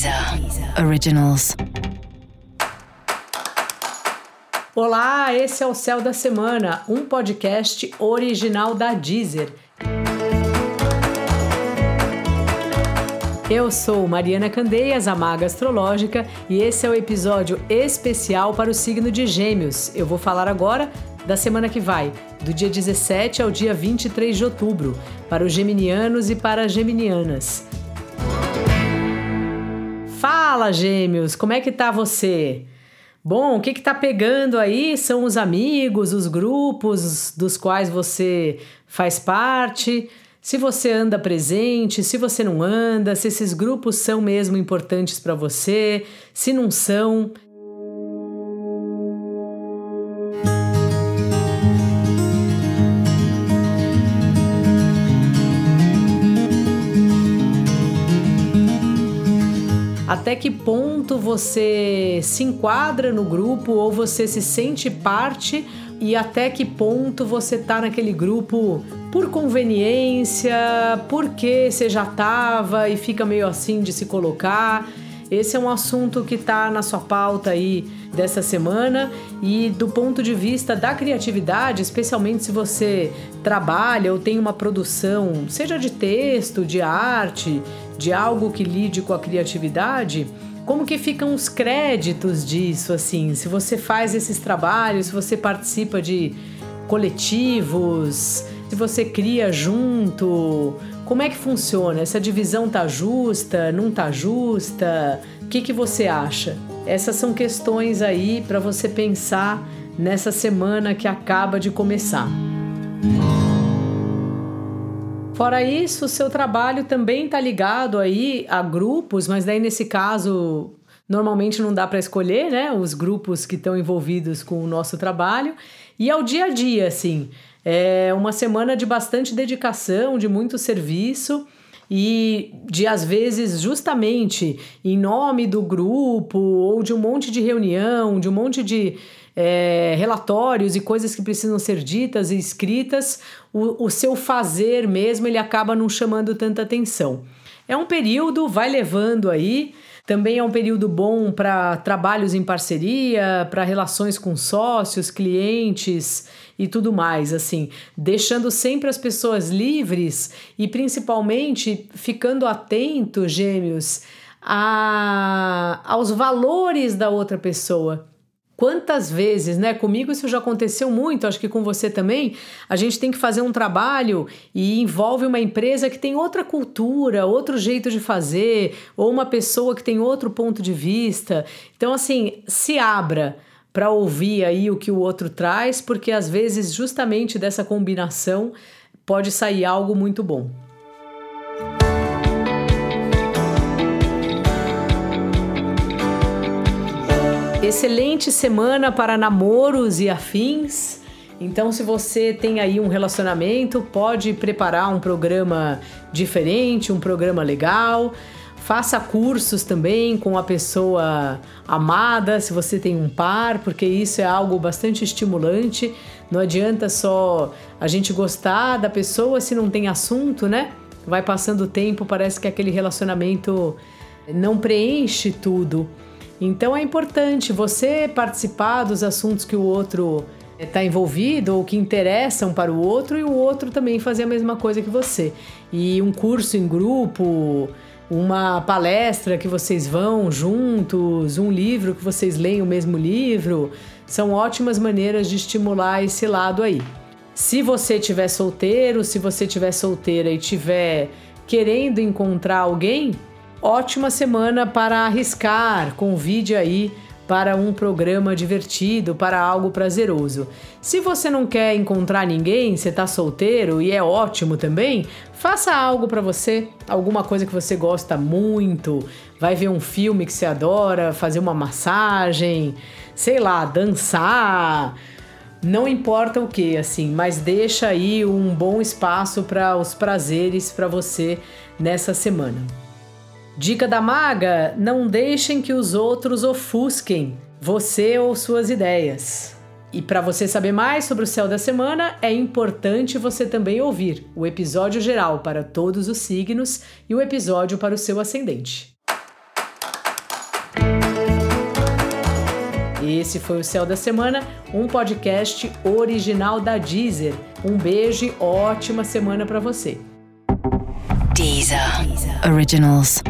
Deezer Originals. Olá, esse é o Céu da Semana, um podcast original da Deezer. Eu sou Mariana Candeias, a Maga Astrológica, e esse é o episódio especial para o signo de Gêmeos. Eu vou falar agora da semana que vai, do dia 17 ao dia 23 de outubro, para os geminianos e para as geminianas. Fala, gêmeos, como é que tá você? Bom, o que que tá pegando aí são os amigos, os grupos dos quais você faz parte. Se você anda presente, se você não anda, se esses grupos são mesmo importantes para você, se não são. Até que ponto você se enquadra no grupo ou você se sente parte e até que ponto você tá naquele grupo por conveniência, porque você já tava e fica meio assim de se colocar. Esse é um assunto que está na sua pauta aí dessa semana e do ponto de vista da criatividade, especialmente se você trabalha ou tem uma produção, seja de texto, de arte, de algo que lide com a criatividade, como que ficam os créditos disso assim? Se você faz esses trabalhos, se você participa de coletivos, se você cria junto, como é que funciona? Essa divisão tá justa? Não tá justa? O que, que você acha? Essas são questões aí para você pensar nessa semana que acaba de começar. Fora isso, o seu trabalho também está ligado aí a grupos, mas daí nesse caso normalmente não dá para escolher, né? Os grupos que estão envolvidos com o nosso trabalho e ao dia a dia, assim. É uma semana de bastante dedicação, de muito serviço e de às vezes justamente em nome do grupo ou de um monte de reunião, de um monte de é, relatórios e coisas que precisam ser ditas e escritas, o, o seu fazer mesmo ele acaba não chamando tanta atenção. É um período, vai levando aí. Também é um período bom para trabalhos em parceria, para relações com sócios, clientes e tudo mais, assim, deixando sempre as pessoas livres e principalmente ficando atento, gêmeos, a, aos valores da outra pessoa. Quantas vezes, né? Comigo isso já aconteceu muito, acho que com você também. A gente tem que fazer um trabalho e envolve uma empresa que tem outra cultura, outro jeito de fazer, ou uma pessoa que tem outro ponto de vista. Então, assim, se abra para ouvir aí o que o outro traz, porque às vezes justamente dessa combinação pode sair algo muito bom. Excelente semana para namoros e afins. Então, se você tem aí um relacionamento, pode preparar um programa diferente, um programa legal. Faça cursos também com a pessoa amada, se você tem um par, porque isso é algo bastante estimulante. Não adianta só a gente gostar da pessoa se não tem assunto, né? Vai passando o tempo, parece que aquele relacionamento não preenche tudo. Então é importante você participar dos assuntos que o outro está envolvido ou que interessam para o outro e o outro também fazer a mesma coisa que você. E um curso em grupo, uma palestra que vocês vão juntos, um livro que vocês leem o mesmo livro, são ótimas maneiras de estimular esse lado aí. Se você tiver solteiro, se você tiver solteira e tiver querendo encontrar alguém, ótima semana para arriscar. Convide aí para um programa divertido, para algo prazeroso. Se você não quer encontrar ninguém, você está solteiro e é ótimo também, faça algo para você, alguma coisa que você gosta muito. Vai ver um filme que você adora, fazer uma massagem, sei lá, dançar. Não importa o que, assim, mas deixa aí um bom espaço para os prazeres para você nessa semana. Dica da maga: não deixem que os outros ofusquem você ou suas ideias. E para você saber mais sobre o céu da semana, é importante você também ouvir o episódio geral para todos os signos e o episódio para o seu ascendente. Esse foi o Céu da Semana, um podcast original da Deezer. Um beijo e ótima semana para você. Deezer, Deezer. Originals.